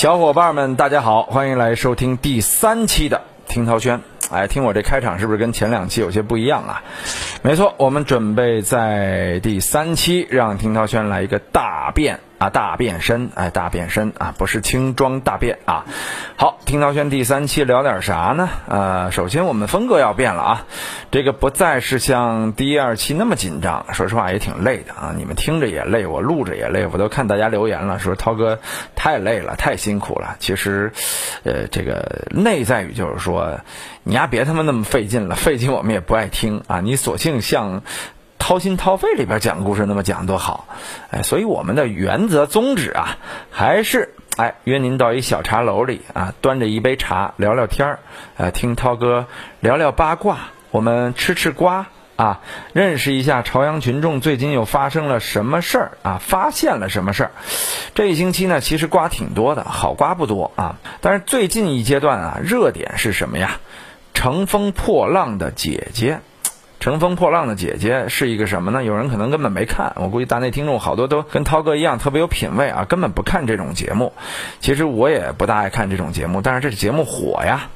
小伙伴们，大家好，欢迎来收听第三期的听涛轩。哎，听我这开场是不是跟前两期有些不一样啊？没错，我们准备在第三期让听涛轩来一个大变啊，大变身，哎，大变身啊，不是轻装大变啊。好，听涛轩第三期聊点啥呢？呃，首先我们风格要变了啊，这个不再是像第一、二期那么紧张，说实话也挺累的啊，你们听着也累，我录着也累，我都看大家留言了，说涛哥太累了，太辛苦了。其实，呃，这个内在于就是说，你呀别他妈那么费劲了，费劲我们也不爱听啊，你索性像。掏心掏肺里边讲故事那么讲多好，哎，所以我们的原则宗旨啊，还是哎约您到一小茶楼里啊，端着一杯茶聊聊天儿，呃，听涛哥聊聊八卦，我们吃吃瓜啊，认识一下朝阳群众最近又发生了什么事儿啊，发现了什么事儿。这一星期呢，其实瓜挺多的，好瓜不多啊，但是最近一阶段啊，热点是什么呀？乘风破浪的姐姐。乘风破浪的姐姐是一个什么呢？有人可能根本没看，我估计大内听众好多都跟涛哥一样特别有品位啊，根本不看这种节目。其实我也不大爱看这种节目，但是这节目火呀。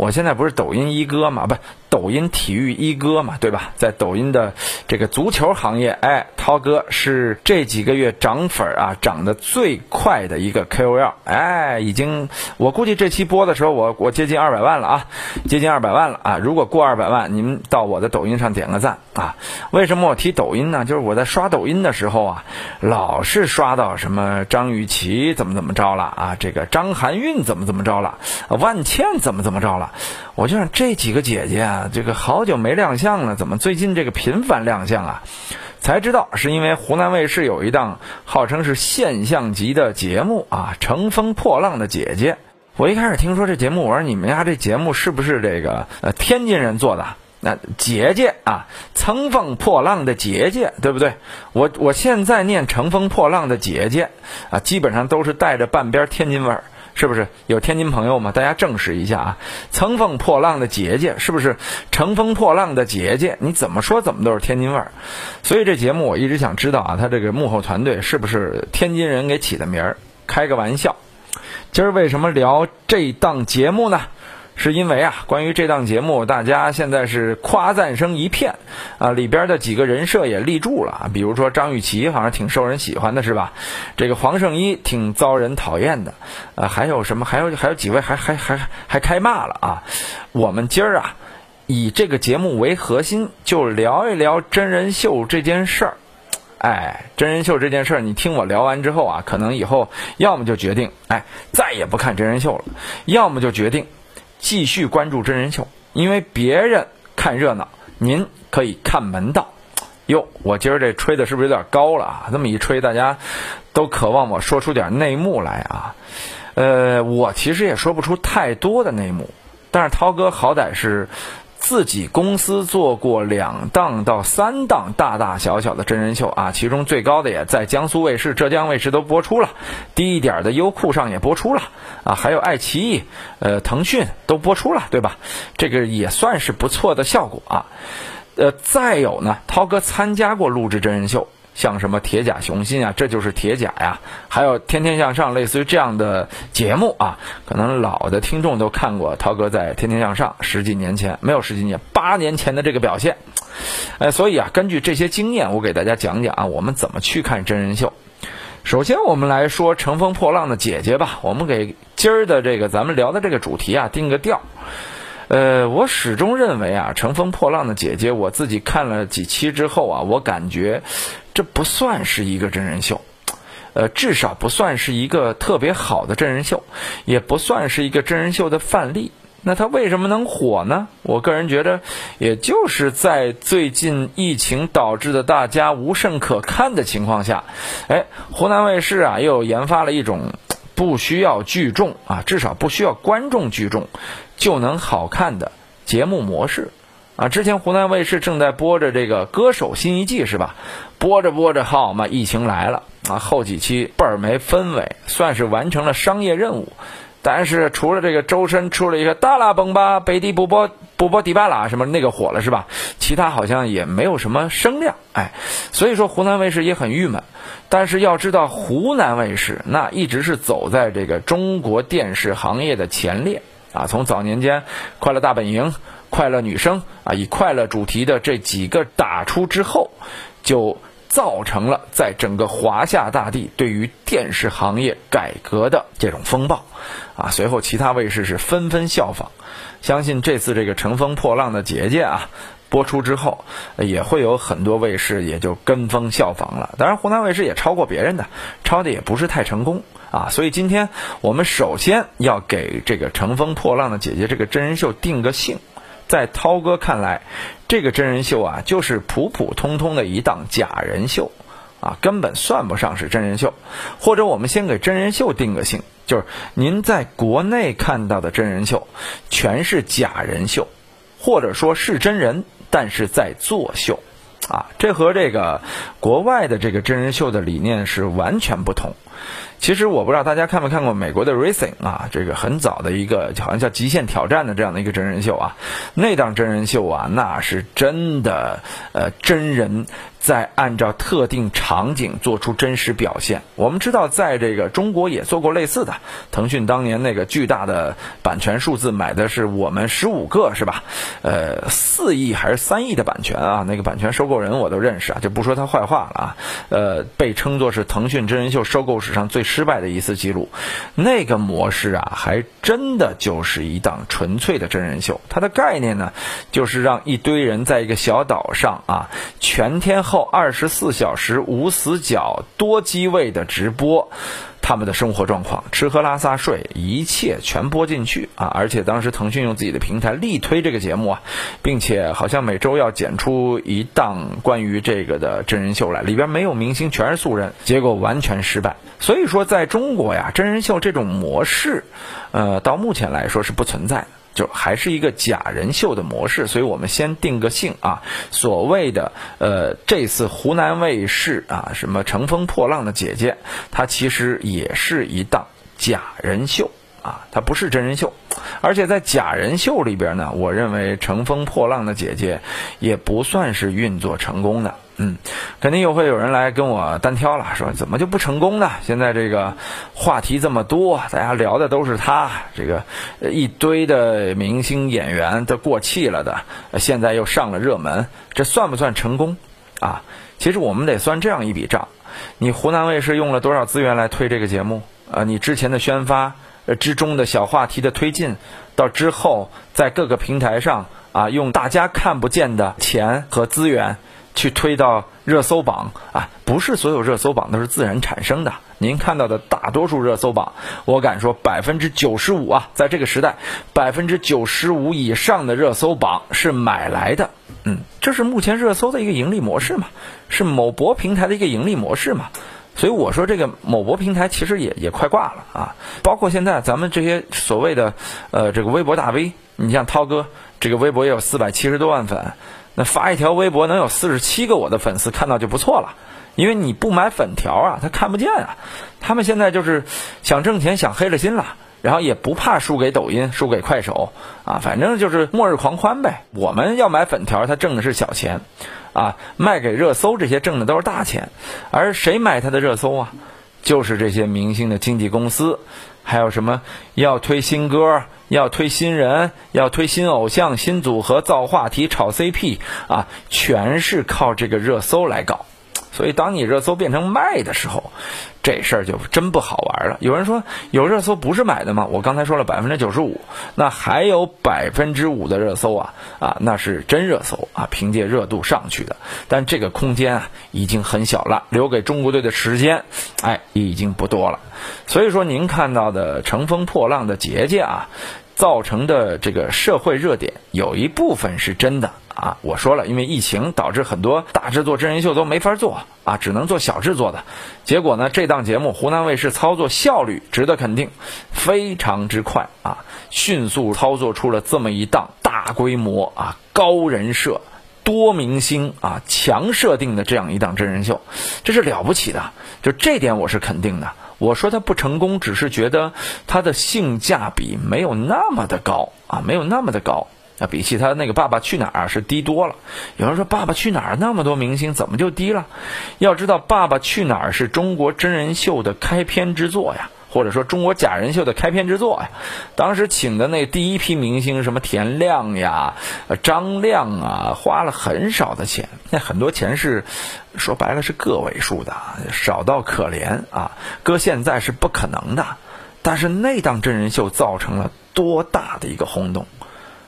我现在不是抖音一哥嘛，不，抖音体育一哥嘛，对吧？在抖音的这个足球行业，哎，涛哥是这几个月涨粉啊，涨得最快的一个 KOL，哎，已经，我估计这期播的时候，我我接近二百万了啊，接近二百万了啊！如果过二百万，您到我的抖音上点个赞啊！为什么我提抖音呢？就是我在刷抖音的时候啊，老是刷到什么张雨绮怎么怎么着了啊，这个张含韵怎么怎么着了，万茜怎么怎么着了。我就想这几个姐姐啊，这个好久没亮相了，怎么最近这个频繁亮相啊？才知道是因为湖南卫视有一档号称是现象级的节目啊，《乘风破浪的姐姐》。我一开始听说这节目，我说你们家这节目是不是这个呃天津人做的？那姐姐啊，乘风破浪的姐姐，对不对？我我现在念乘风破浪的姐姐啊，基本上都是带着半边天津味儿。是不是有天津朋友吗？大家证实一下啊！乘风破浪的姐姐，是不是乘风破浪的姐姐？你怎么说怎么都是天津味儿。所以这节目我一直想知道啊，他这个幕后团队是不是天津人给起的名儿？开个玩笑。今儿为什么聊这档节目呢？是因为啊，关于这档节目，大家现在是夸赞声一片，啊，里边的几个人设也立住了，比如说张雨绮好像挺受人喜欢的，是吧？这个黄圣依挺遭人讨厌的，啊，还有什么？还有还有几位还还还还开骂了啊！我们今儿啊，以这个节目为核心，就聊一聊真人秀这件事儿。哎，真人秀这件事儿，你听我聊完之后啊，可能以后要么就决定，哎，再也不看真人秀了，要么就决定。继续关注真人秀，因为别人看热闹，您可以看门道。哟，我今儿这吹的是不是有点高了啊？这么一吹，大家都渴望我说出点内幕来啊。呃，我其实也说不出太多的内幕，但是涛哥好歹是。自己公司做过两档到三档大大小小的真人秀啊，其中最高的也在江苏卫视、浙江卫视都播出了，低一点的优酷上也播出了啊，还有爱奇艺、呃腾讯都播出了，对吧？这个也算是不错的效果啊。呃，再有呢，涛哥参加过录制真人秀。像什么铁甲雄心啊，这就是铁甲呀，还有天天向上，类似于这样的节目啊，可能老的听众都看过。涛哥在天天向上十几年前，没有十几年，八年前的这个表现，哎，所以啊，根据这些经验，我给大家讲讲啊，我们怎么去看真人秀。首先，我们来说《乘风破浪的姐姐》吧，我们给今儿的这个咱们聊的这个主题啊定个调。呃，我始终认为啊，《乘风破浪的姐姐》，我自己看了几期之后啊，我感觉这不算是一个真人秀，呃，至少不算是一个特别好的真人秀，也不算是一个真人秀的范例。那它为什么能火呢？我个人觉得，也就是在最近疫情导致的大家无甚可看的情况下，哎，湖南卫视啊，又研发了一种不需要聚众啊，至少不需要观众聚众。就能好看的节目模式，啊，之前湖南卫视正在播着这个《歌手新一季》是吧？播着播着，好嘛，疫情来了啊！后几期倍儿没氛围，算是完成了商业任务。但是除了这个周深出了一个大拉崩吧，北地不播波波迪巴拉什么那个火了是吧？其他好像也没有什么声量，哎，所以说湖南卫视也很郁闷。但是要知道，湖南卫视那一直是走在这个中国电视行业的前列啊。从早年间《快乐大本营》《快乐女声》啊，以快乐主题的这几个打出之后，就造成了在整个华夏大地对于电视行业改革的这种风暴啊。随后其他卫视是纷纷效仿。相信这次这个乘风破浪的姐姐啊播出之后，也会有很多卫视也就跟风效仿了。当然，湖南卫视也超过别人的，超的也不是太成功啊。所以今天我们首先要给这个乘风破浪的姐姐这个真人秀定个性。在涛哥看来，这个真人秀啊，就是普普通通的一档假人秀啊，根本算不上是真人秀。或者我们先给真人秀定个性。就是您在国内看到的真人秀，全是假人秀，或者说是真人，但是在作秀，啊，这和这个国外的这个真人秀的理念是完全不同。其实我不知道大家看没看过美国的 Racing 啊，这个很早的一个好像叫《极限挑战》的这样的一个真人秀啊，那档真人秀啊，那是真的呃真人。在按照特定场景做出真实表现。我们知道，在这个中国也做过类似的。腾讯当年那个巨大的版权数字买的是我们十五个，是吧？呃，四亿还是三亿的版权啊？那个版权收购人我都认识啊，就不说他坏话了啊。呃，被称作是腾讯真人秀收购史上最失败的一次记录。那个模式啊，还真的就是一档纯粹的真人秀。它的概念呢，就是让一堆人在一个小岛上啊，全天。后二十四小时无死角多机位的直播，他们的生活状况、吃喝拉撒睡，一切全播进去啊！而且当时腾讯用自己的平台力推这个节目啊，并且好像每周要剪出一档关于这个的真人秀来，里边没有明星，全是素人，结果完全失败。所以说，在中国呀，真人秀这种模式，呃，到目前来说是不存在。就还是一个假人秀的模式，所以我们先定个性啊。所谓的呃，这次湖南卫视啊，什么乘风破浪的姐姐，它其实也是一档假人秀啊，它不是真人秀。而且在假人秀里边呢，我认为乘风破浪的姐姐也不算是运作成功的。嗯，肯定又会有人来跟我单挑了，说怎么就不成功呢？现在这个话题这么多，大家聊的都是他，这个一堆的明星演员都过气了的，现在又上了热门，这算不算成功啊？其实我们得算这样一笔账：你湖南卫视用了多少资源来推这个节目？啊，你之前的宣发之中的小话题的推进，到之后在各个平台上啊，用大家看不见的钱和资源。去推到热搜榜啊，不是所有热搜榜都是自然产生的。您看到的大多数热搜榜，我敢说百分之九十五啊，在这个时代，百分之九十五以上的热搜榜是买来的。嗯，这是目前热搜的一个盈利模式嘛，是某博平台的一个盈利模式嘛。所以我说这个某博平台其实也也快挂了啊。包括现在咱们这些所谓的呃这个微博大 V，你像涛哥，这个微博也有四百七十多万粉。那发一条微博能有四十七个我的粉丝看到就不错了，因为你不买粉条啊，他看不见啊。他们现在就是想挣钱，想黑了心了，然后也不怕输给抖音、输给快手啊，反正就是末日狂欢呗。我们要买粉条，他挣的是小钱，啊，卖给热搜这些挣的都是大钱。而谁买他的热搜啊？就是这些明星的经纪公司，还有什么要推新歌。要推新人，要推新偶像、新组合，造话题、炒 CP 啊，全是靠这个热搜来搞。所以，当你热搜变成卖的时候，这事儿就真不好玩了。有人说，有热搜不是买的吗？我刚才说了百分之九十五，那还有百分之五的热搜啊啊，那是真热搜啊，凭借热度上去的。但这个空间啊，已经很小了，留给中国队的时间，哎，已经不多了。所以说，您看到的乘风破浪的姐姐啊。造成的这个社会热点有一部分是真的啊！我说了，因为疫情导致很多大制作真人秀都没法做啊，只能做小制作的。结果呢，这档节目湖南卫视操作效率值得肯定，非常之快啊，迅速操作出了这么一档大规模啊、高人设、多明星啊、强设定的这样一档真人秀，这是了不起的。就这点我是肯定的。我说它不成功，只是觉得它的性价比没有那么的高啊，没有那么的高那，比起他那个《爸爸去哪儿》是低多了。有人说《爸爸去哪儿》那么多明星，怎么就低了？要知道，《爸爸去哪儿》是中国真人秀的开篇之作呀。或者说中国假人秀的开篇之作呀，当时请的那第一批明星，什么田亮呀、张亮啊，花了很少的钱，那很多钱是说白了是个位数的，少到可怜啊。搁现在是不可能的，但是那档真人秀造成了多大的一个轰动，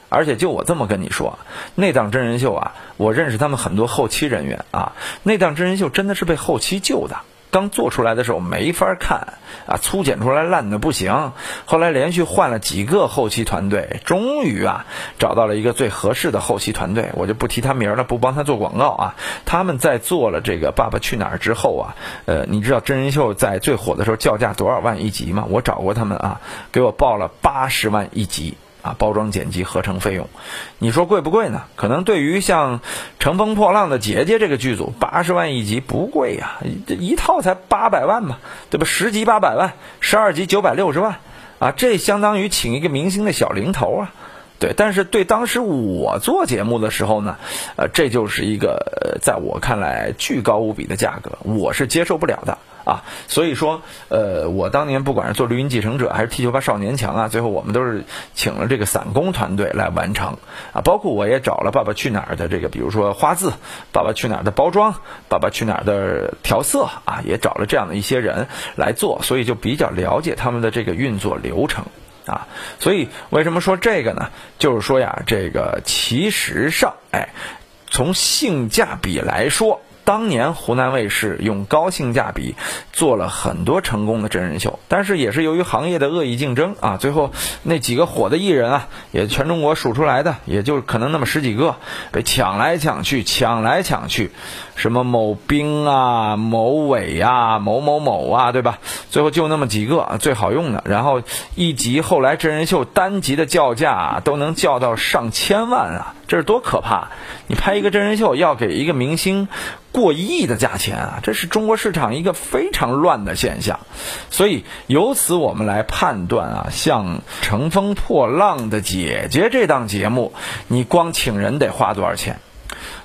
而且就我这么跟你说，那档真人秀啊，我认识他们很多后期人员啊，那档真人秀真的是被后期救的。刚做出来的时候没法看啊，粗剪出来烂的不行。后来连续换了几个后期团队，终于啊找到了一个最合适的后期团队。我就不提他名了，不帮他做广告啊。他们在做了这个《爸爸去哪儿》之后啊，呃，你知道真人秀在最火的时候叫价多少万一集吗？我找过他们啊，给我报了八十万一集。啊，包装、剪辑、合成费用，你说贵不贵呢？可能对于像《乘风破浪的姐姐》这个剧组，八十万一集不贵呀，这一套才八百万嘛，对吧？十集八百万，十二集九百六十万，啊，这相当于请一个明星的小零头啊，对。但是对当时我做节目的时候呢，呃，这就是一个在我看来巨高无比的价格，我是接受不了的。啊，所以说，呃，我当年不管是做《绿茵继承者》还是《踢球吧少年强》啊，最后我们都是请了这个散工团队来完成啊，包括我也找了《爸爸去哪儿》的这个，比如说花字，《爸爸去哪儿》的包装，《爸爸去哪儿》的调色啊，也找了这样的一些人来做，所以就比较了解他们的这个运作流程啊。所以为什么说这个呢？就是说呀，这个其实上，哎，从性价比来说。当年湖南卫视用高性价比做了很多成功的真人秀，但是也是由于行业的恶意竞争啊，最后那几个火的艺人啊，也全中国数出来的，也就可能那么十几个，被抢来抢去，抢来抢去，什么某兵啊、某伟啊、某某某啊，对吧？最后就那么几个最好用的，然后一集后来真人秀单集的叫价都能叫到上千万啊，这是多可怕！你拍一个真人秀要给一个明星。过亿的价钱啊，这是中国市场一个非常乱的现象，所以由此我们来判断啊，像《乘风破浪的姐姐》这档节目，你光请人得花多少钱？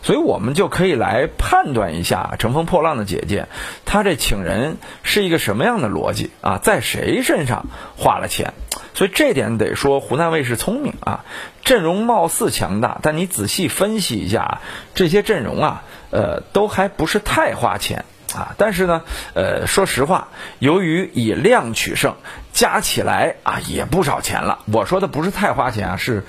所以我们就可以来判断一下《乘风破浪的姐姐》，她这请人是一个什么样的逻辑啊？在谁身上花了钱？所以这点得说湖南卫视聪明啊，阵容貌似强大，但你仔细分析一下这些阵容啊。呃，都还不是太花钱啊，但是呢，呃，说实话，由于以量取胜，加起来啊也不少钱了。我说的不是太花钱啊，是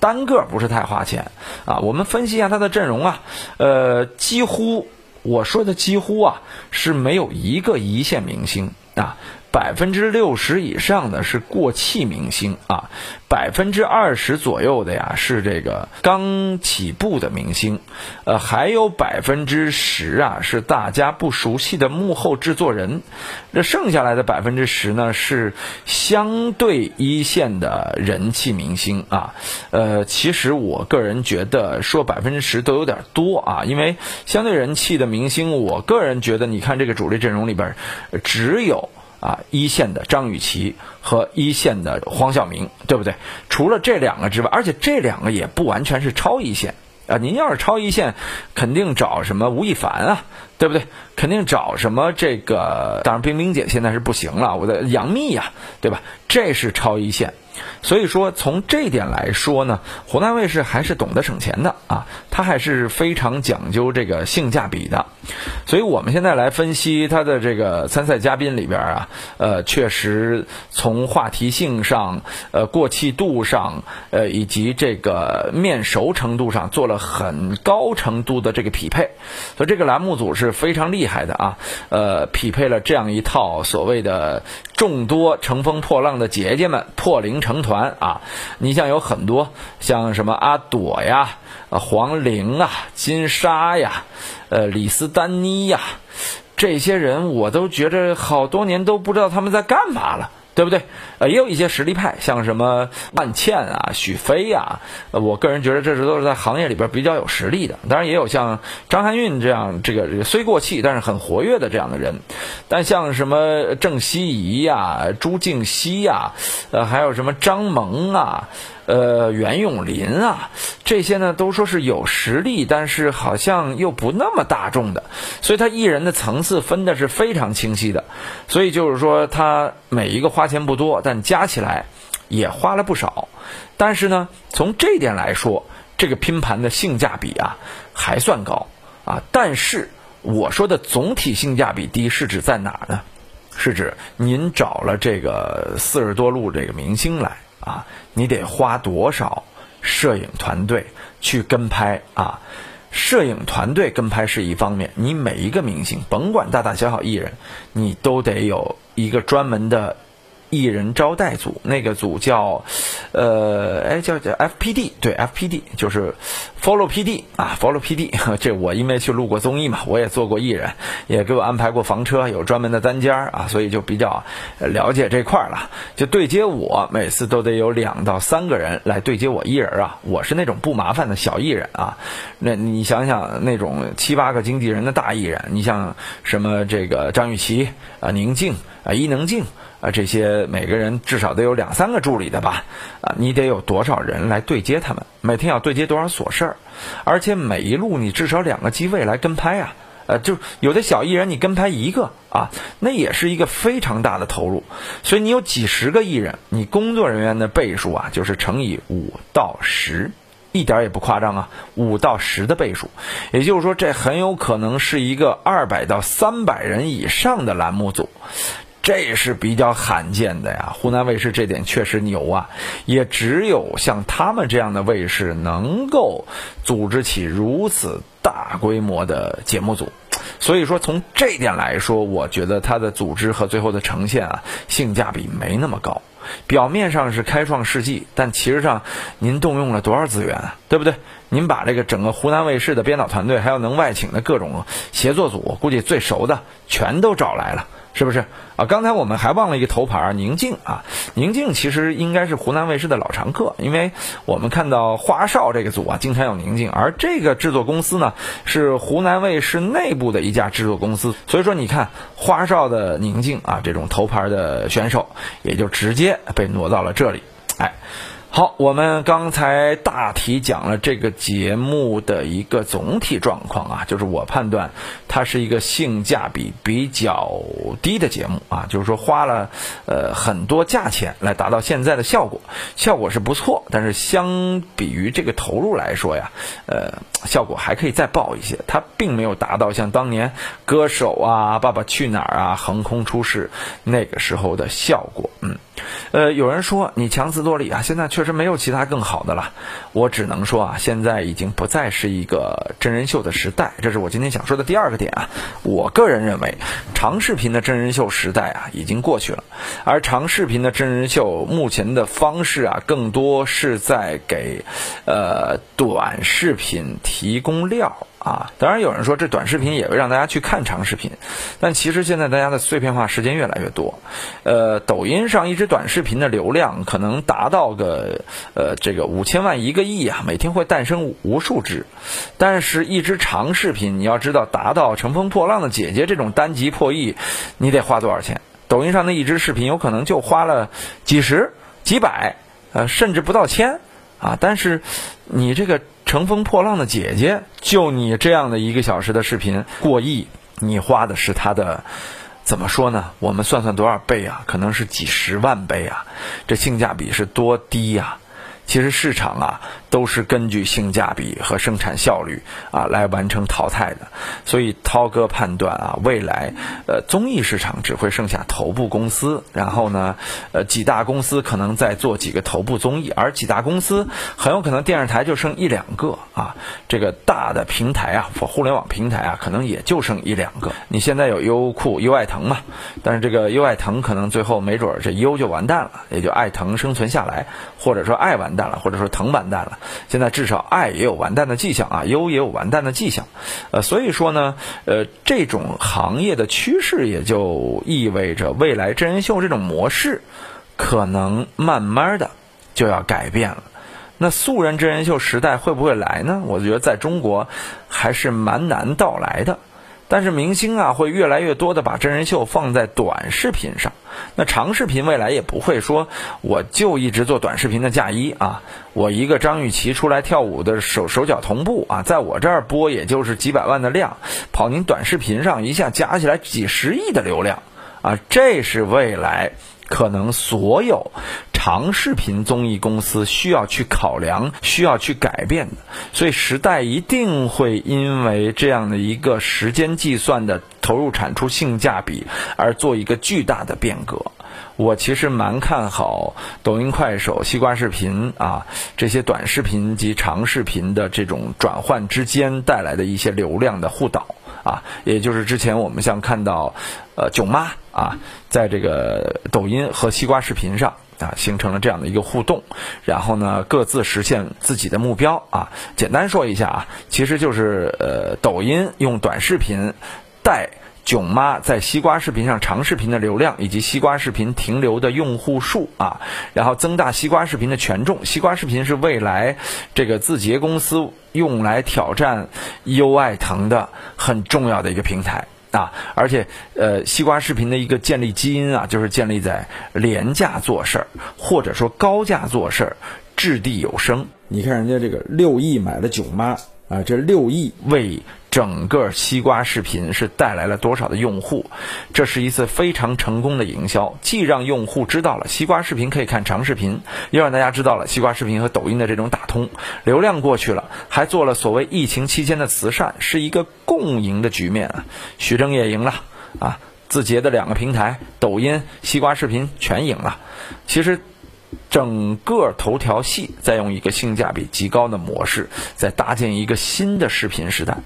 单个不是太花钱啊。我们分析一下他的阵容啊，呃，几乎我说的几乎啊是没有一个一线明星啊。百分之六十以上的是过气明星啊，百分之二十左右的呀是这个刚起步的明星，呃，还有百分之十啊是大家不熟悉的幕后制作人，这剩下来的百分之十呢是相对一线的人气明星啊，呃，其实我个人觉得说百分之十都有点多啊，因为相对人气的明星，我个人觉得你看这个主力阵容里边只有。啊，一线的张雨绮和一线的黄晓明，对不对？除了这两个之外，而且这两个也不完全是超一线啊。您要是超一线，肯定找什么吴亦凡啊，对不对？肯定找什么这个？当然，冰冰姐现在是不行了，我的杨幂呀，对吧？这是超一线。所以说，从这点来说呢，湖南卫视还是懂得省钱的啊，它还是非常讲究这个性价比的。所以我们现在来分析它的这个参赛嘉宾里边啊，呃，确实从话题性上、呃过气度上、呃以及这个面熟程度上做了很高程度的这个匹配。所以这个栏目组是非常厉害的啊，呃，匹配了这样一套所谓的众多乘风破浪的姐姐们破零。成团啊！你像有很多像什么阿朵呀、黄玲啊、金莎呀、呃李斯丹妮呀，这些人我都觉着好多年都不知道他们在干嘛了。对不对？呃，也有一些实力派，像什么万茜啊、许飞呀，我个人觉得这是都是在行业里边比较有实力的。当然，也有像张含韵这样，这个虽过气但是很活跃的这样的人。但像什么郑希怡呀、朱静汐呀，呃，还有什么张萌啊，呃袁咏琳啊，这些呢都说是有实力，但是好像又不那么大众的，所以他艺人的层次分的是非常清晰的，所以就是说他每一个花钱不多，但加起来也花了不少，但是呢，从这点来说，这个拼盘的性价比啊还算高啊，但是我说的总体性价比低是指在哪呢？是指您找了这个四十多路这个明星来啊，你得花多少摄影团队去跟拍啊？摄影团队跟拍是一方面，你每一个明星，甭管大大小小艺人，你都得有一个专门的。艺人招待组，那个组叫，呃，哎，叫叫 FPD，对，FPD 就是 Follow PD 啊，Follow PD。这我因为去录过综艺嘛，我也做过艺人，也给我安排过房车，有专门的单间啊，所以就比较了解这块了。就对接我，每次都得有两到三个人来对接我艺人啊。我是那种不麻烦的小艺人啊。那你想想，那种七八个经纪人的大艺人，你像什么这个张雨绮啊、宁静啊、伊能静。啊，这些每个人至少得有两三个助理的吧？啊，你得有多少人来对接他们？每天要对接多少琐事儿？而且每一路你至少两个机位来跟拍啊！呃，就有的小艺人你跟拍一个啊，那也是一个非常大的投入。所以你有几十个艺人，你工作人员的倍数啊，就是乘以五到十，一点也不夸张啊，五到十的倍数。也就是说，这很有可能是一个二百到三百人以上的栏目组。这是比较罕见的呀，湖南卫视这点确实牛啊，也只有像他们这样的卫视能够组织起如此大规模的节目组，所以说从这点来说，我觉得它的组织和最后的呈现啊，性价比没那么高。表面上是开创世纪，但其实上您动用了多少资源啊，对不对？您把这个整个湖南卫视的编导团队，还有能外请的各种协作组，估计最熟的全都找来了。是不是啊？刚才我们还忘了一个头牌宁静啊。宁静其实应该是湖南卫视的老常客，因为我们看到花少这个组啊，经常有宁静。而这个制作公司呢，是湖南卫视内部的一家制作公司，所以说你看花少的宁静啊，这种头牌的选手，也就直接被挪到了这里，哎。好，我们刚才大体讲了这个节目的一个总体状况啊，就是我判断它是一个性价比比较低的节目啊，就是说花了呃很多价钱来达到现在的效果，效果是不错，但是相比于这个投入来说呀，呃，效果还可以再爆一些，它并没有达到像当年歌手啊、爸爸去哪儿啊横空出世那个时候的效果，嗯。呃，有人说你强词夺理啊，现在确实没有其他更好的了。我只能说啊，现在已经不再是一个真人秀的时代，这是我今天想说的第二个点啊。我个人认为，长视频的真人秀时代啊已经过去了，而长视频的真人秀目前的方式啊，更多是在给呃短视频提供料。啊，当然有人说这短视频也会让大家去看长视频，但其实现在大家的碎片化时间越来越多，呃，抖音上一支短视频的流量可能达到个呃这个五千万一个亿啊，每天会诞生无数只，但是一支长视频你要知道达到乘风破浪的姐姐这种单集破亿，你得花多少钱？抖音上的一支视频有可能就花了几十、几百，呃，甚至不到千啊，但是你这个。乘风破浪的姐姐，就你这样的一个小时的视频过亿，你花的是他的，怎么说呢？我们算算多少倍啊？可能是几十万倍啊！这性价比是多低呀？其实市场啊，都是根据性价比和生产效率啊来完成淘汰的。所以涛哥判断啊，未来呃综艺市场只会剩下头部公司，然后呢呃几大公司可能再做几个头部综艺，而几大公司很有可能电视台就剩一两个啊。这个大的平台啊，互联网平台啊，可能也就剩一两个。你现在有优酷、优爱腾嘛？但是这个优爱腾可能最后没准这优就完蛋了，也就爱腾生存下来，或者说爱完。蛋了，或者说疼完蛋了。现在至少爱也有完蛋的迹象啊，优也有完蛋的迹象。呃，所以说呢，呃，这种行业的趋势也就意味着未来真人秀这种模式可能慢慢的就要改变了。那素人真人秀时代会不会来呢？我觉得在中国还是蛮难到来的。但是明星啊，会越来越多的把真人秀放在短视频上。那长视频未来也不会说我就一直做短视频的嫁衣啊，我一个张雨绮出来跳舞的手手脚同步啊，在我这儿播也就是几百万的量，跑您短视频上一下加起来几十亿的流量。啊，这是未来可能所有长视频综艺公司需要去考量、需要去改变的。所以时代一定会因为这样的一个时间计算的投入产出性价比而做一个巨大的变革。我其实蛮看好抖音、快手、西瓜视频啊这些短视频及长视频的这种转换之间带来的一些流量的互导啊，也就是之前我们像看到呃囧妈啊，在这个抖音和西瓜视频上啊形成了这样的一个互动，然后呢各自实现自己的目标啊。简单说一下啊，其实就是呃抖音用短视频带。囧妈在西瓜视频上长视频的流量以及西瓜视频停留的用户数啊，然后增大西瓜视频的权重。西瓜视频是未来这个字节公司用来挑战优爱腾的很重要的一个平台啊，而且呃，西瓜视频的一个建立基因啊，就是建立在廉价做事儿或者说高价做事儿，掷地有声。你看人家这个六亿买了囧妈啊，这六亿为。整个西瓜视频是带来了多少的用户？这是一次非常成功的营销，既让用户知道了西瓜视频可以看长视频，又让大家知道了西瓜视频和抖音的这种打通，流量过去了，还做了所谓疫情期间的慈善，是一个共赢的局面啊！徐峥也赢了啊，字节的两个平台，抖音、西瓜视频全赢了。其实。整个头条系在用一个性价比极高的模式，在搭建一个新的视频时代。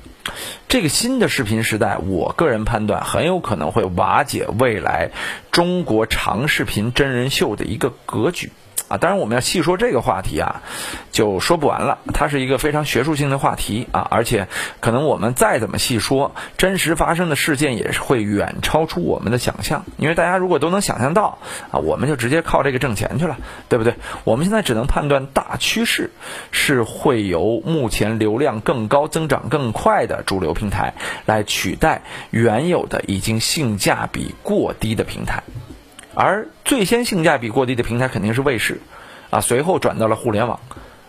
这个新的视频时代，我个人判断很有可能会瓦解未来中国长视频真人秀的一个格局。啊，当然我们要细说这个话题啊，就说不完了。它是一个非常学术性的话题啊，而且可能我们再怎么细说，真实发生的事件也是会远超出我们的想象。因为大家如果都能想象到啊，我们就直接靠这个挣钱去了，对不对？我们现在只能判断大趋势是会由目前流量更高、增长更快的主流平台来取代原有的已经性价比过低的平台。而最先性价比过低的平台肯定是卫视，啊，随后转到了互联网，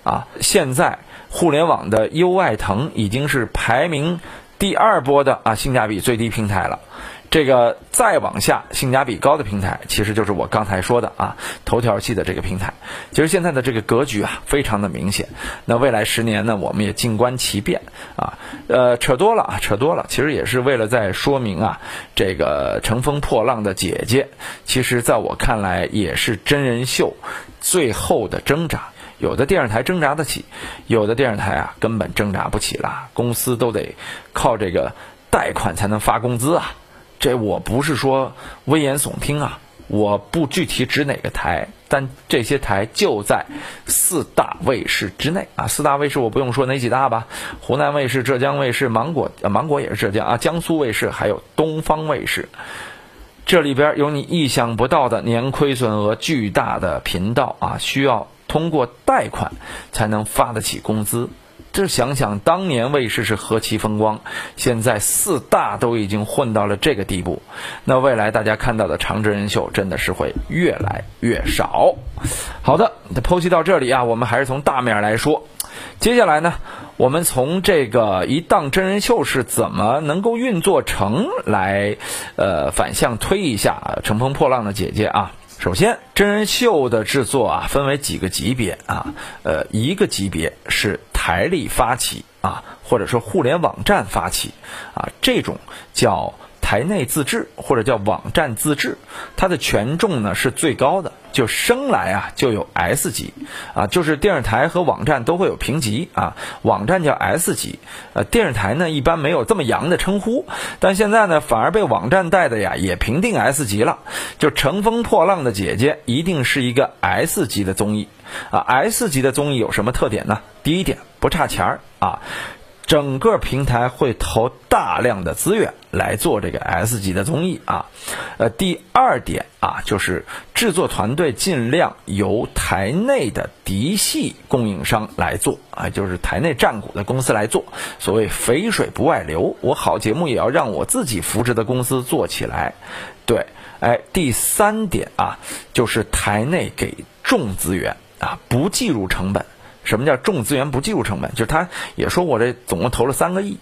啊，现在互联网的优爱腾已经是排名第二波的啊性价比最低平台了。这个再往下性价比高的平台，其实就是我刚才说的啊，头条系的这个平台。其实现在的这个格局啊，非常的明显。那未来十年呢，我们也静观其变啊。呃，扯多了啊，扯多了。其实也是为了在说明啊，这个乘风破浪的姐姐，其实在我看来也是真人秀最后的挣扎。有的电视台挣扎得起，有的电视台啊根本挣扎不起了，公司都得靠这个贷款才能发工资啊。这我不是说危言耸听啊，我不具体指哪个台，但这些台就在四大卫视之内啊。四大卫视我不用说哪几大吧，湖南卫视、浙江卫视、芒果芒果也是浙江啊，江苏卫视还有东方卫视，这里边有你意想不到的年亏损额巨大的频道啊，需要通过贷款才能发得起工资。这想想当年卫视是何其风光，现在四大都已经混到了这个地步，那未来大家看到的长真人秀真的是会越来越少。好的，剖析到这里啊，我们还是从大面来说。接下来呢，我们从这个一档真人秀是怎么能够运作成来，呃，反向推一下《乘风破浪的姐姐》啊。首先，真人秀的制作啊，分为几个级别啊，呃，一个级别是台历发起啊，或者说互联网站发起啊，这种叫。台内自制或者叫网站自制，它的权重呢是最高的，就生来啊就有 S 级，啊就是电视台和网站都会有评级啊，网站叫 S 级，呃电视台呢一般没有这么洋的称呼，但现在呢反而被网站带的呀也评定 S 级了，就乘风破浪的姐姐一定是一个 S 级的综艺，啊 S 级的综艺有什么特点呢？第一点不差钱儿啊。整个平台会投大量的资源来做这个 S 级的综艺啊。呃，第二点啊，就是制作团队尽量由台内的嫡系供应商来做啊，就是台内占股的公司来做。所谓肥水不外流，我好节目也要让我自己扶持的公司做起来。对，哎，第三点啊，就是台内给重资源啊，不计入成本。什么叫重资源不计入成本？就是他也说我这总共投了三个亿，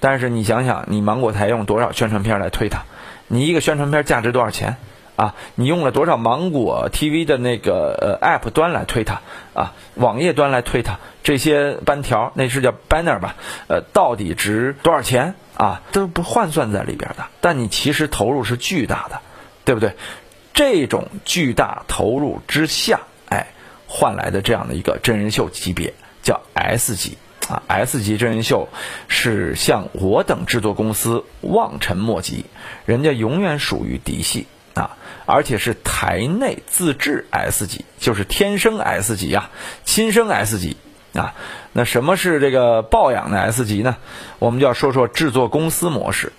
但是你想想，你芒果台用多少宣传片来推它？你一个宣传片价值多少钱啊？你用了多少芒果 TV 的那个呃 App 端来推它啊？网页端来推它？这些班条那是叫 banner 吧？呃，到底值多少钱啊？都不换算在里边的。但你其实投入是巨大的，对不对？这种巨大投入之下，换来的这样的一个真人秀级别叫 S 级啊，S 级真人秀是像我等制作公司望尘莫及，人家永远属于嫡系啊，而且是台内自制 S 级，就是天生 S 级呀，亲生 S 级啊。那什么是这个抱养的 S 级呢？我们就要说说制作公司模式。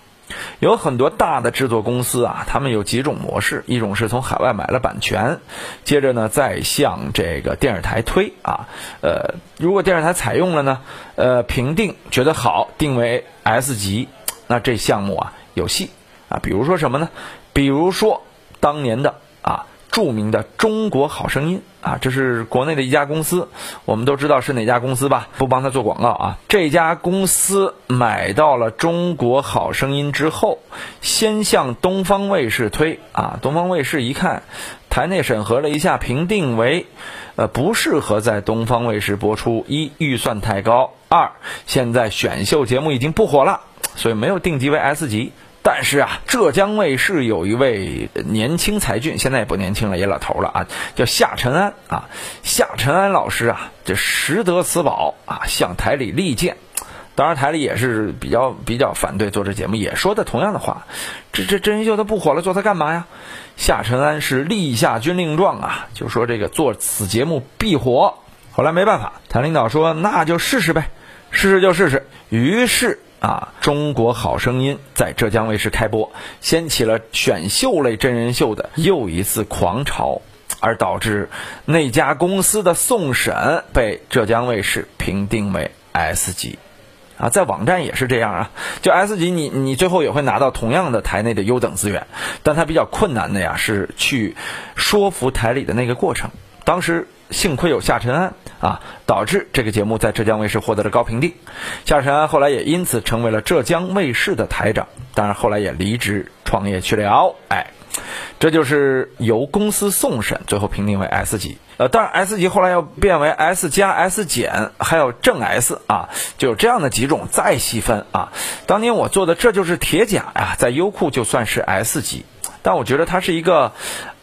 有很多大的制作公司啊，他们有几种模式，一种是从海外买了版权，接着呢再向这个电视台推啊，呃，如果电视台采用了呢，呃，评定觉得好，定为 S 级，那这项目啊有戏啊，比如说什么呢？比如说当年的。著名的《中国好声音》啊，这是国内的一家公司，我们都知道是哪家公司吧？不帮他做广告啊。这家公司买到了《中国好声音》之后，先向东方卫视推啊。东方卫视一看，台内审核了一下，评定为，呃，不适合在东方卫视播出。一预算太高，二现在选秀节目已经不火了，所以没有定级为 S 级。但是啊，浙江卫视有一位年轻才俊，现在也不年轻了，也老头了啊，叫夏晨安啊。夏晨安老师啊，这识得此宝啊，向台里力荐。当然，台里也是比较比较反对做这节目，也说的同样的话。这这真人秀他不火了，做它干嘛呀？夏晨安是立下军令状啊，就说这个做此节目必火。后来没办法，台领导说那就试试呗，试试就试试。于是。啊！中国好声音在浙江卫视开播，掀起了选秀类真人秀的又一次狂潮，而导致那家公司的送审被浙江卫视评定为 S 级。啊，在网站也是这样啊，就 S 级，你你最后也会拿到同样的台内的优等资源，但它比较困难的呀是去说服台里的那个过程。当时。幸亏有夏晨安啊，导致这个节目在浙江卫视获得了高评定。夏晨安后来也因此成为了浙江卫视的台长，当然后来也离职创业去了。哎，这就是由公司送审，最后评定为 S 级。呃，当然 S 级后来又变为 S 加、S 减，还有正 S 啊，就有这样的几种再细分啊。当年我做的这就是铁甲呀，在优酷就算是 S 级，但我觉得它是一个。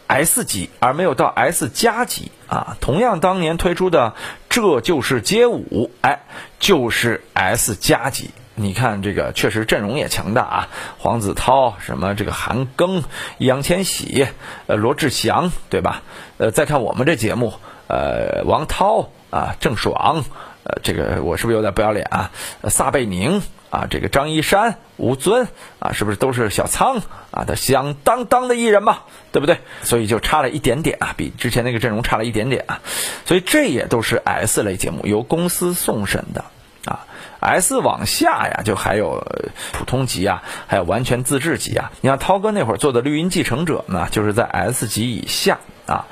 S 级，而没有到 S 加级啊。同样，当年推出的《这就是街舞》，哎，就是 S 加级。你看这个，确实阵容也强大啊，黄子韬、什么这个韩庚、易烊千玺、呃罗志祥，对吧？呃，再看我们这节目，呃，王涛啊，郑爽，呃，这个我是不是有点不要脸啊？撒贝宁。啊，这个张一山、吴尊啊，是不是都是小仓啊？他响当当的艺人嘛，对不对？所以就差了一点点啊，比之前那个阵容差了一点点啊。所以这也都是 S 类节目，由公司送审的啊。S 往下呀，就还有普通级啊，还有完全自制级啊。你看涛哥那会儿做的《绿茵继承者》呢，就是在 S 级以下啊。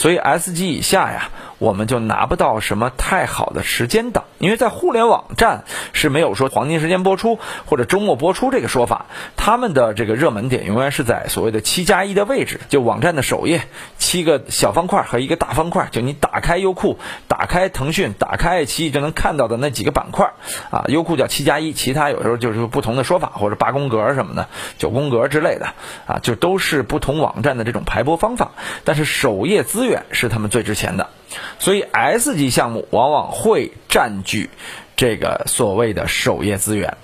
所以 S 级以下呀。我们就拿不到什么太好的时间档，因为在互联网站是没有说黄金时间播出或者周末播出这个说法。他们的这个热门点永远是在所谓的七加一的位置，就网站的首页七个小方块和一个大方块，就你打开优酷、打开腾讯、打开爱奇艺就能看到的那几个板块啊。优酷叫七加一，其他有时候就是不同的说法，或者八宫格什么的、九宫格之类的啊，就都是不同网站的这种排播方法。但是首页资源是他们最值钱的。所以 S 级项目往往会占据这个所谓的首页资源，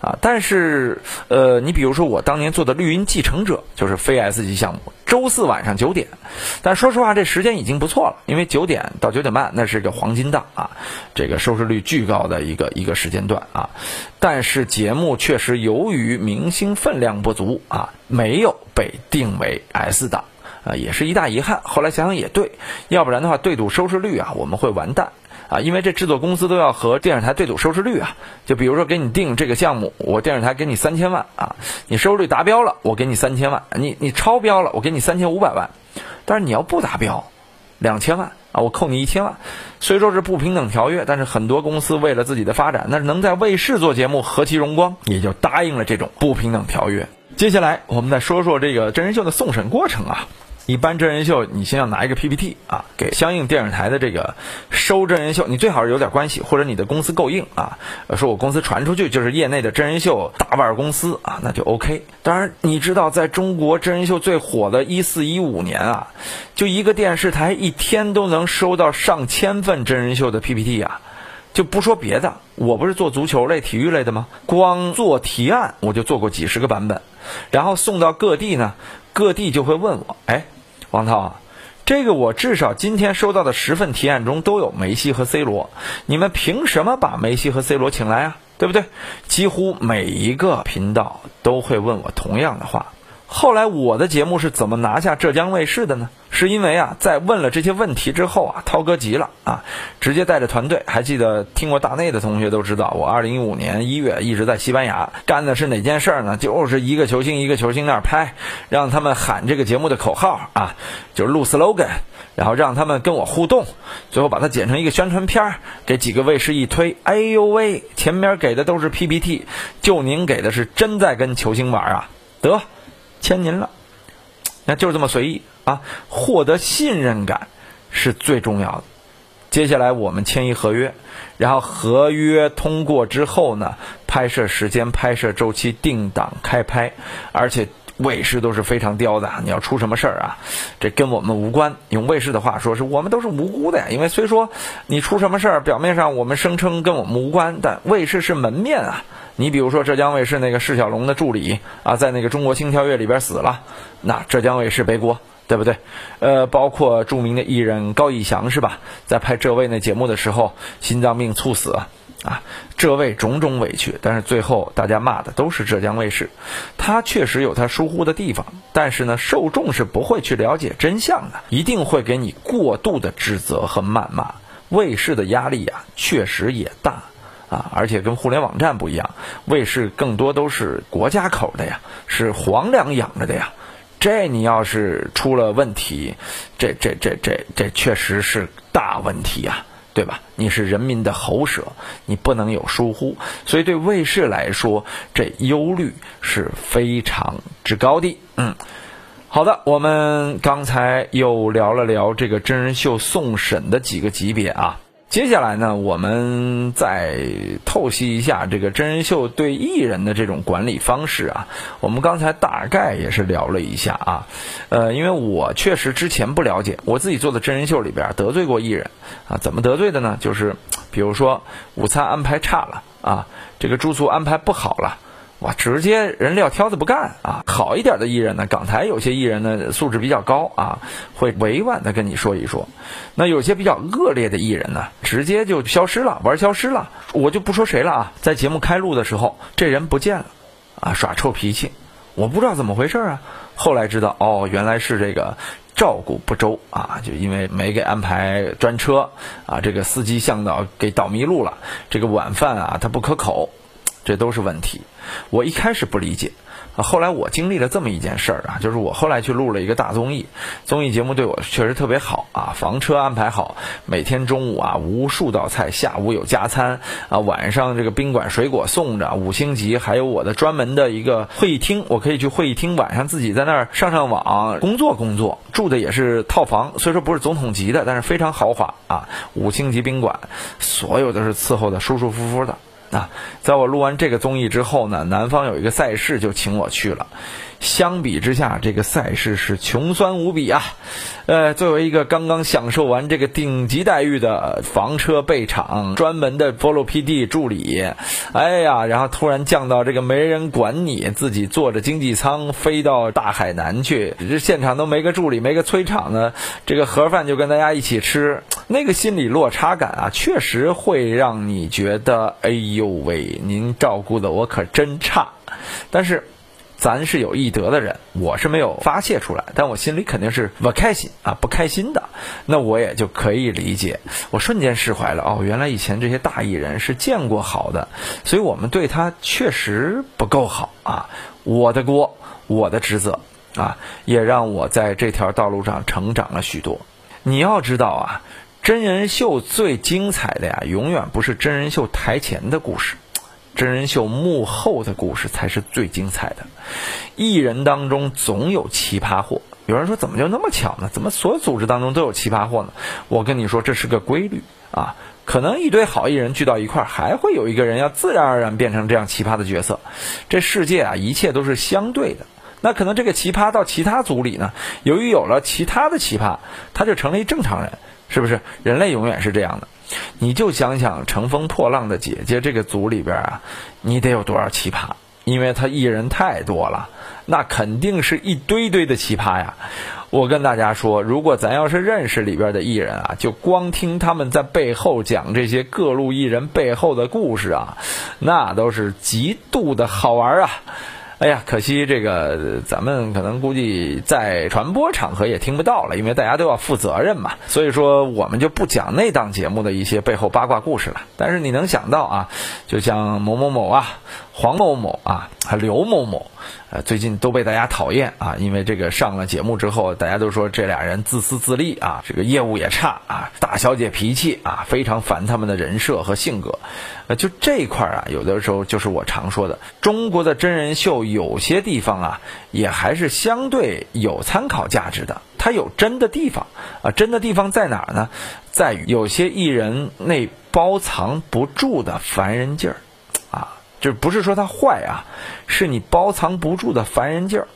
啊。但是呃，你比如说我当年做的绿茵继承者，就是非 S 级项目，周四晚上九点。但说实话，这时间已经不错了，因为九点到九点半那是个黄金档啊，这个收视率巨高的一个一个时间段啊。但是节目确实由于明星分量不足啊，没有被定为 S 档。啊，也是一大遗憾。后来想想也对，要不然的话对赌收视率啊，我们会完蛋啊，因为这制作公司都要和电视台对赌收视率啊。就比如说给你定这个项目，我电视台给你三千万啊，你收视率达标了，我给你三千万；你你超标了，我给你三千五百万。但是你要不达标，两千万啊，我扣你一千万。虽说是不平等条约，但是很多公司为了自己的发展，那能在卫视做节目何其荣光，也就答应了这种不平等条约。接下来我们再说说这个真人秀的送审过程啊。一般真人秀，你先要拿一个 PPT 啊，给相应电视台的这个收真人秀，你最好是有点关系，或者你的公司够硬啊，说我公司传出去就是业内的真人秀大腕公司啊，那就 OK。当然，你知道在中国真人秀最火的一四一五年啊，就一个电视台一天都能收到上千份真人秀的 PPT 啊，就不说别的，我不是做足球类、体育类的吗？光做提案我就做过几十个版本，然后送到各地呢，各地就会问我，哎。王涛啊，这个我至少今天收到的十份提案中都有梅西和 C 罗，你们凭什么把梅西和 C 罗请来啊？对不对？几乎每一个频道都会问我同样的话。后来我的节目是怎么拿下浙江卫视的呢？是因为啊，在问了这些问题之后啊，涛哥急了啊，直接带着团队。还记得听过大内的同学都知道，我二零一五年一月一直在西班牙干的是哪件事儿呢？就是一个球星一个球星那儿拍，让他们喊这个节目的口号啊，就是录 slogan，然后让他们跟我互动，最后把它剪成一个宣传片儿，给几个卫视一推，哎呦喂，前面给的都是 PPT，就您给的是真在跟球星玩啊，得。签您了，那就是这么随意啊！获得信任感是最重要的。接下来我们签一合约，然后合约通过之后呢，拍摄时间、拍摄周期定档开拍，而且卫视都是非常刁的，你要出什么事儿啊，这跟我们无关。用卫视的话说，是我们都是无辜的呀。因为虽说你出什么事儿，表面上我们声称跟我们无关，但卫视是门面啊。你比如说浙江卫视那个释小龙的助理啊，在那个《中国星条约》里边死了，那浙江卫视背锅，对不对？呃，包括著名的艺人高以翔是吧，在拍《浙卫》那节目的时候，心脏病猝死啊，浙卫种种委屈，但是最后大家骂的都是浙江卫视，他确实有他疏忽的地方，但是呢，受众是不会去了解真相的，一定会给你过度的指责和谩骂，卫视的压力啊，确实也大。啊，而且跟互联网站不一样，卫视更多都是国家口的呀，是皇粮养着的呀。这你要是出了问题，这这这这这确实是大问题呀，对吧？你是人民的喉舌，你不能有疏忽。所以对卫视来说，这忧虑是非常之高的。嗯，好的，我们刚才又聊了聊这个真人秀送审的几个级别啊。接下来呢，我们再透析一下这个真人秀对艺人的这种管理方式啊。我们刚才大概也是聊了一下啊，呃，因为我确实之前不了解，我自己做的真人秀里边得罪过艺人啊。怎么得罪的呢？就是比如说午餐安排差了啊，这个住宿安排不好了。哇，直接人撂挑子不干啊！好一点的艺人呢，港台有些艺人呢素质比较高啊，会委婉的跟你说一说。那有些比较恶劣的艺人呢，直接就消失了，玩消失了。我就不说谁了啊，在节目开录的时候，这人不见了，啊，耍臭脾气，我不知道怎么回事啊。后来知道哦，原来是这个照顾不周啊，就因为没给安排专车啊，这个司机向导给导迷路了，这个晚饭啊他不可口。这都是问题，我一开始不理解，啊，后来我经历了这么一件事儿啊，就是我后来去录了一个大综艺，综艺节目对我确实特别好啊，房车安排好，每天中午啊无数道菜，下午有加餐啊，晚上这个宾馆水果送着，五星级，还有我的专门的一个会议厅，我可以去会议厅，晚上自己在那儿上上网工作工作，住的也是套房，虽说不是总统级的，但是非常豪华啊，五星级宾馆，所有都是伺候的舒舒服服的。啊，在我录完这个综艺之后呢，南方有一个赛事就请我去了。相比之下，这个赛事是穷酸无比啊！呃，作为一个刚刚享受完这个顶级待遇的房车备场专门的 follow PD 助理，哎呀，然后突然降到这个没人管你，自己坐着经济舱飞到大海南去，这现场都没个助理，没个催场的，这个盒饭就跟大家一起吃，那个心理落差感啊，确实会让你觉得，哎呦喂，您照顾的我可真差，但是。咱是有义德的人，我是没有发泄出来，但我心里肯定是不开心啊，不开心的。那我也就可以理解，我瞬间释怀了。哦，原来以前这些大艺人是见过好的，所以我们对他确实不够好啊。我的锅，我的职责啊，也让我在这条道路上成长了许多。你要知道啊，真人秀最精彩的呀，永远不是真人秀台前的故事。真人秀幕后的故事才是最精彩的，艺人当中总有奇葩货。有人说怎么就那么巧呢？怎么所有组织当中都有奇葩货呢？我跟你说，这是个规律啊。可能一堆好艺人聚到一块，还会有一个人要自然而然变成这样奇葩的角色。这世界啊，一切都是相对的。那可能这个奇葩到其他组里呢，由于有了其他的奇葩，他就成了一正常人，是不是？人类永远是这样的。你就想想《乘风破浪的姐姐》这个组里边啊，你得有多少奇葩？因为他艺人太多了，那肯定是一堆堆的奇葩呀。我跟大家说，如果咱要是认识里边的艺人啊，就光听他们在背后讲这些各路艺人背后的故事啊，那都是极度的好玩啊。哎呀，可惜这个咱们可能估计在传播场合也听不到了，因为大家都要负责任嘛。所以说我们就不讲那档节目的一些背后八卦故事了。但是你能想到啊，就像某某某啊、黄某某啊、还刘某某。呃，最近都被大家讨厌啊，因为这个上了节目之后，大家都说这俩人自私自利啊，这个业务也差啊，大小姐脾气啊，非常烦他们的人设和性格。呃，就这一块啊，有的时候就是我常说的，中国的真人秀有些地方啊，也还是相对有参考价值的。它有真的地方啊，真的地方在哪儿呢？在于有些艺人那包藏不住的烦人劲儿。就不是说他坏啊，是你包藏不住的烦人劲儿。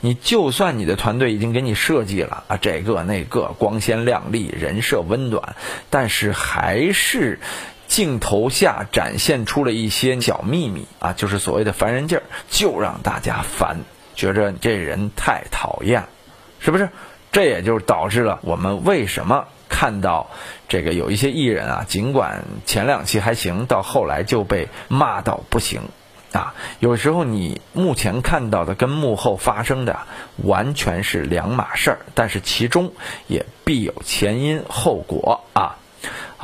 你就算你的团队已经给你设计了啊，这个那个光鲜亮丽，人设温暖，但是还是镜头下展现出了一些小秘密啊，就是所谓的烦人劲儿，就让大家烦，觉着这人太讨厌，是不是？这也就导致了我们为什么。看到这个有一些艺人啊，尽管前两期还行，到后来就被骂到不行啊。有时候你目前看到的跟幕后发生的完全是两码事儿，但是其中也必有前因后果啊。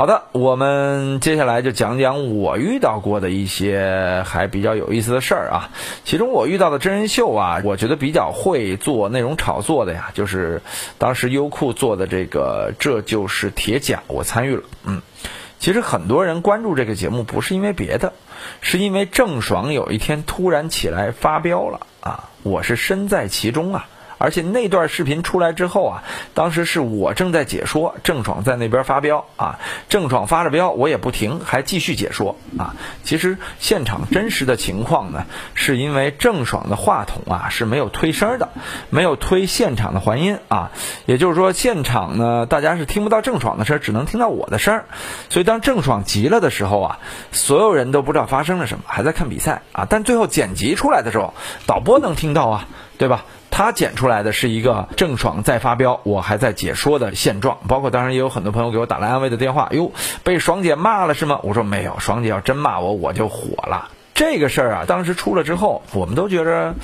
好的，我们接下来就讲讲我遇到过的一些还比较有意思的事儿啊。其中我遇到的真人秀啊，我觉得比较会做内容炒作的呀，就是当时优酷做的这个《这就是铁甲》，我参与了。嗯，其实很多人关注这个节目不是因为别的，是因为郑爽有一天突然起来发飙了啊，我是身在其中啊。而且那段视频出来之后啊，当时是我正在解说，郑爽在那边发飙啊，郑爽发着飙，我也不停，还继续解说啊。其实现场真实的情况呢，是因为郑爽的话筒啊是没有推声的，没有推现场的环音啊，也就是说现场呢大家是听不到郑爽的声，只能听到我的声。所以当郑爽急了的时候啊，所有人都不知道发生了什么，还在看比赛啊。但最后剪辑出来的时候，导播能听到啊，对吧？他剪出来的是一个郑爽在发飙，我还在解说的现状，包括当然也有很多朋友给我打来安慰的电话。哟，被爽姐骂了是吗？我说没有，爽姐要真骂我，我就火了。这个事儿啊，当时出了之后，我们都觉着，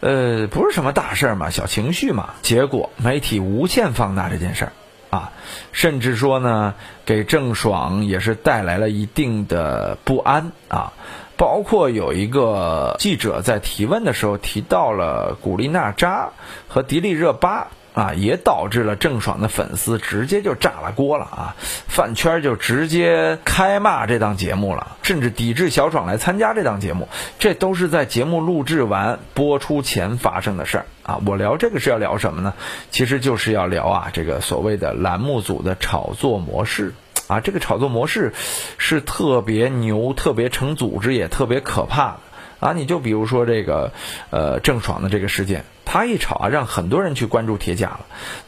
呃，不是什么大事儿嘛，小情绪嘛。结果媒体无限放大这件事儿，啊，甚至说呢，给郑爽也是带来了一定的不安啊。包括有一个记者在提问的时候提到了古力娜扎和迪丽热巴啊，也导致了郑爽的粉丝直接就炸了锅了啊，饭圈就直接开骂这档节目了，甚至抵制小爽来参加这档节目，这都是在节目录制完播出前发生的事儿啊。我聊这个是要聊什么呢？其实就是要聊啊，这个所谓的栏目组的炒作模式。啊，这个炒作模式是特别牛、特别成组织，也特别可怕的啊！你就比如说这个，呃，郑爽的这个事件，他一炒啊，让很多人去关注铁甲了。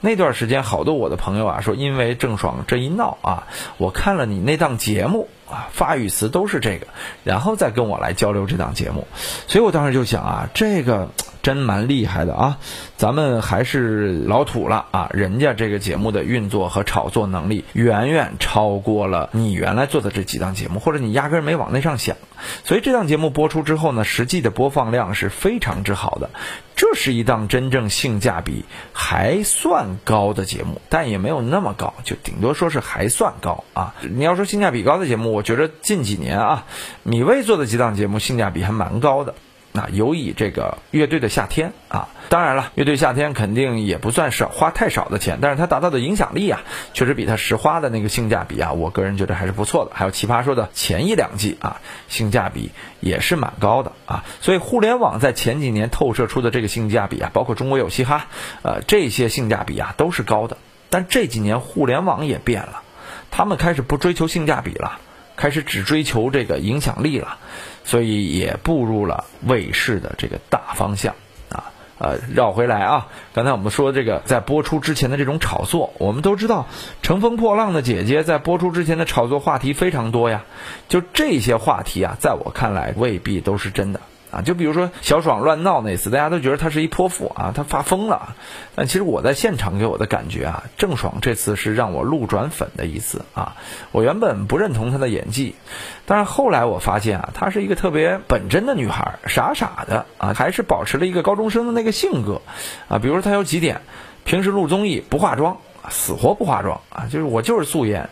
那段时间，好多我的朋友啊说，因为郑爽这一闹啊，我看了你那档节目啊，发语词都是这个，然后再跟我来交流这档节目，所以我当时就想啊，这个。真蛮厉害的啊！咱们还是老土了啊，人家这个节目的运作和炒作能力远远超过了你原来做的这几档节目，或者你压根没往那上想。所以这档节目播出之后呢，实际的播放量是非常之好的。这是一档真正性价比还算高的节目，但也没有那么高，就顶多说是还算高啊。你要说性价比高的节目，我觉得近几年啊，米未做的几档节目性价比还蛮高的。那尤以这个乐队的夏天啊，当然了，乐队夏天肯定也不算是花太少的钱，但是它达到的影响力啊，确实比它实花的那个性价比啊，我个人觉得还是不错的。还有奇葩说的前一两季啊，性价比也是蛮高的啊。所以互联网在前几年透射出的这个性价比啊，包括中国有嘻哈，呃，这些性价比啊都是高的。但这几年互联网也变了，他们开始不追求性价比了。开始只追求这个影响力了，所以也步入了卫视的这个大方向啊。呃，绕回来啊，刚才我们说这个在播出之前的这种炒作，我们都知道《乘风破浪的姐姐》在播出之前的炒作话题非常多呀。就这些话题啊，在我看来未必都是真的。啊，就比如说小爽乱闹那次，大家都觉得他是一泼妇啊，他发疯了。但其实我在现场给我的感觉啊，郑爽这次是让我路转粉的一次啊。我原本不认同她的演技，但是后来我发现啊，她是一个特别本真的女孩，傻傻的啊，还是保持了一个高中生的那个性格啊。比如说她有几点，平时录综艺不化妆。死活不化妆啊！就是我就是素颜，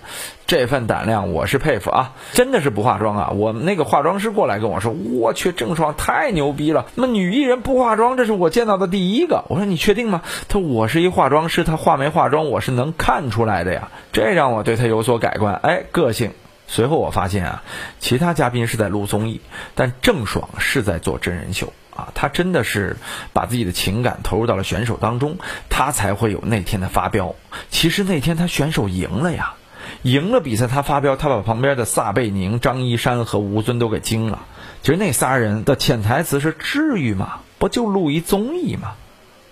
这份胆量我是佩服啊！真的是不化妆啊！我们那个化妆师过来跟我说：“我去，郑爽太牛逼了！那女艺人不化妆，这是我见到的第一个。”我说：“你确定吗？”他我是一化妆师，他化没化妆我是能看出来的呀。这让我对他有所改观。哎，个性。随后我发现啊，其他嘉宾是在录综艺，但郑爽是在做真人秀。啊，他真的是把自己的情感投入到了选手当中，他才会有那天的发飙。其实那天他选手赢了呀，赢了比赛他发飙，他把旁边的撒贝宁、张一山和吴尊都给惊了。其实那仨人的潜台词是：至于吗？不就录一综艺吗？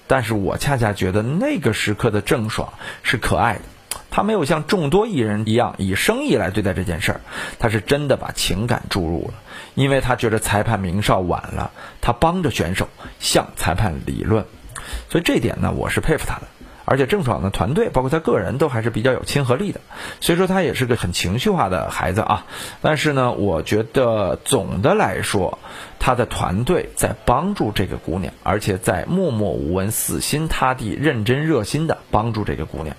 但是我恰恰觉得那个时刻的郑爽是可爱的。他没有像众多艺人一样以生意来对待这件事儿，他是真的把情感注入了，因为他觉得裁判明哨晚了，他帮着选手向裁判理论，所以这点呢，我是佩服他的。而且郑爽的团队，包括他个人，都还是比较有亲和力的，所以说他也是个很情绪化的孩子啊。但是呢，我觉得总的来说，他的团队在帮助这个姑娘，而且在默默无闻、死心塌地、认真热心的帮助这个姑娘。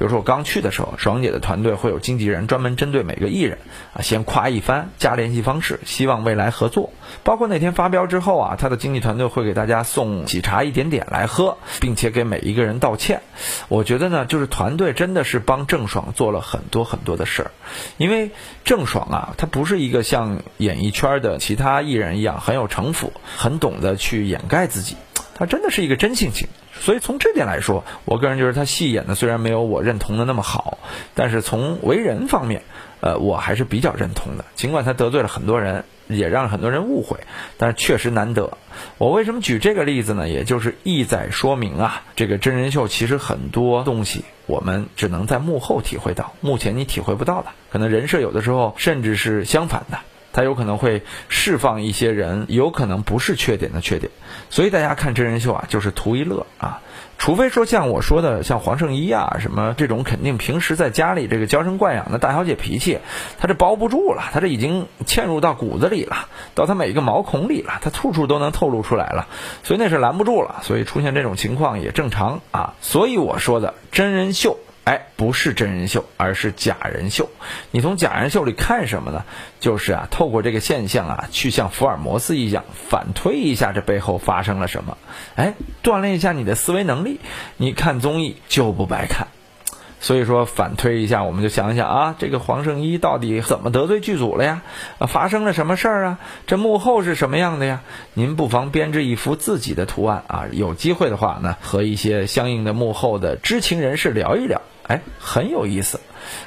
比如说我刚去的时候，爽姐的团队会有经纪人专门针对每个艺人啊，先夸一番，加联系方式，希望未来合作。包括那天发飙之后啊，他的经纪团队会给大家送喜茶一点点来喝，并且给每一个人道歉。我觉得呢，就是团队真的是帮郑爽做了很多很多的事儿，因为郑爽啊，她不是一个像演艺圈的其他艺人一样很有城府，很懂得去掩盖自己。她真的是一个真性情，所以从这点来说，我个人觉得他戏演的虽然没有我认同的那么好，但是从为人方面，呃，我还是比较认同的。尽管他得罪了很多人，也让很多人误会，但是确实难得。我为什么举这个例子呢？也就是意在说明啊，这个真人秀其实很多东西我们只能在幕后体会到，目前你体会不到的，可能人设有的时候甚至是相反的。他有可能会释放一些人有可能不是缺点的缺点，所以大家看真人秀啊，就是图一乐啊。除非说像我说的，像黄圣依啊什么这种，肯定平时在家里这个娇生惯养的大小姐脾气，他这包不住了，他这已经嵌入到骨子里了，到他每一个毛孔里了，他处处都能透露出来了，所以那是拦不住了，所以出现这种情况也正常啊。所以我说的真人秀。哎，不是真人秀，而是假人秀。你从假人秀里看什么呢？就是啊，透过这个现象啊，去像福尔摩斯一样反推一下这背后发生了什么。哎，锻炼一下你的思维能力，你看综艺就不白看。所以说反推一下，我们就想想啊，这个黄圣依到底怎么得罪剧组了呀？发生了什么事儿啊？这幕后是什么样的呀？您不妨编制一幅自己的图案啊。有机会的话呢，和一些相应的幕后的知情人士聊一聊。哎，很有意思。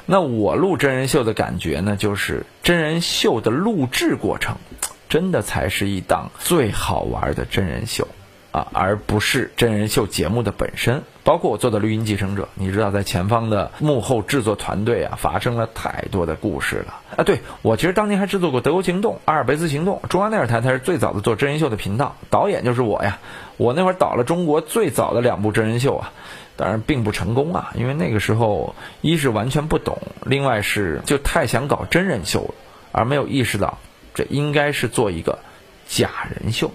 那我录真人秀的感觉呢，就是真人秀的录制过程，真的才是一档最好玩的真人秀。啊，而不是真人秀节目的本身。包括我做的《绿茵继承者》，你知道，在前方的幕后制作团队啊，发生了太多的故事了啊。对我其实当年还制作过《德国行动》《阿尔卑斯行动》，中央电视台才是最早的做真人秀的频道，导演就是我呀。我那会儿导了中国最早的两部真人秀啊，当然并不成功啊，因为那个时候一是完全不懂，另外是就太想搞真人秀了，而没有意识到这应该是做一个假人秀。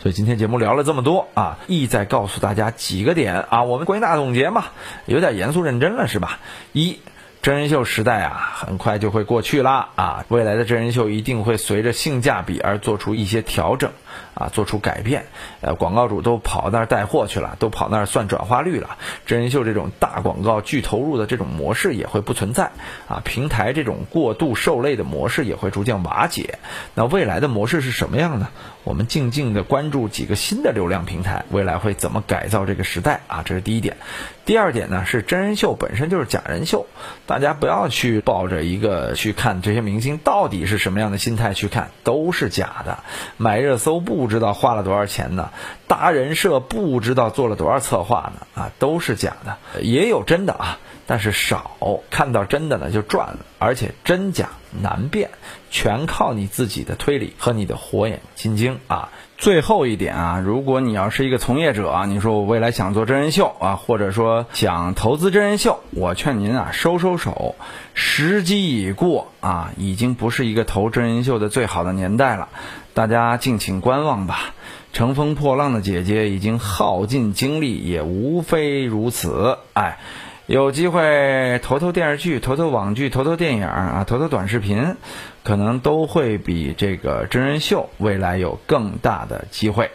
所以今天节目聊了这么多啊，意在告诉大家几个点啊，我们归纳总结嘛，有点严肃认真了是吧？一。真人秀时代啊，很快就会过去啦啊！未来的真人秀一定会随着性价比而做出一些调整啊，做出改变。呃，广告主都跑那儿带货去了，都跑那儿算转化率了。真人秀这种大广告、巨投入的这种模式也会不存在啊，平台这种过度受累的模式也会逐渐瓦解。那未来的模式是什么样呢？我们静静的关注几个新的流量平台，未来会怎么改造这个时代啊？这是第一点。第二点呢，是真人秀本身就是假人秀。大家不要去抱着一个去看这些明星到底是什么样的心态去看，都是假的。买热搜不不知道花了多少钱呢，搭人设不知道做了多少策划呢，啊，都是假的。也有真的啊，但是少。看到真的呢就赚了，而且真假难辨，全靠你自己的推理和你的火眼金睛啊。最后一点啊，如果你要是一个从业者啊，你说我未来想做真人秀啊，或者说想投资真人秀，我劝您啊收收手，时机已过啊，已经不是一个投真人秀的最好的年代了，大家敬请观望吧。乘风破浪的姐姐已经耗尽精力，也无非如此。哎，有机会投投电视剧，投投网剧，投投电影啊，投投短视频。可能都会比这个真人秀未来有更大的机会。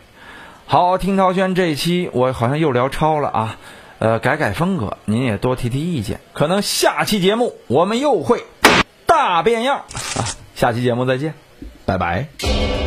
好，听涛轩这一期我好像又聊超了啊，呃，改改风格，您也多提提意见。可能下期节目我们又会大变样啊！下期节目再见，拜拜。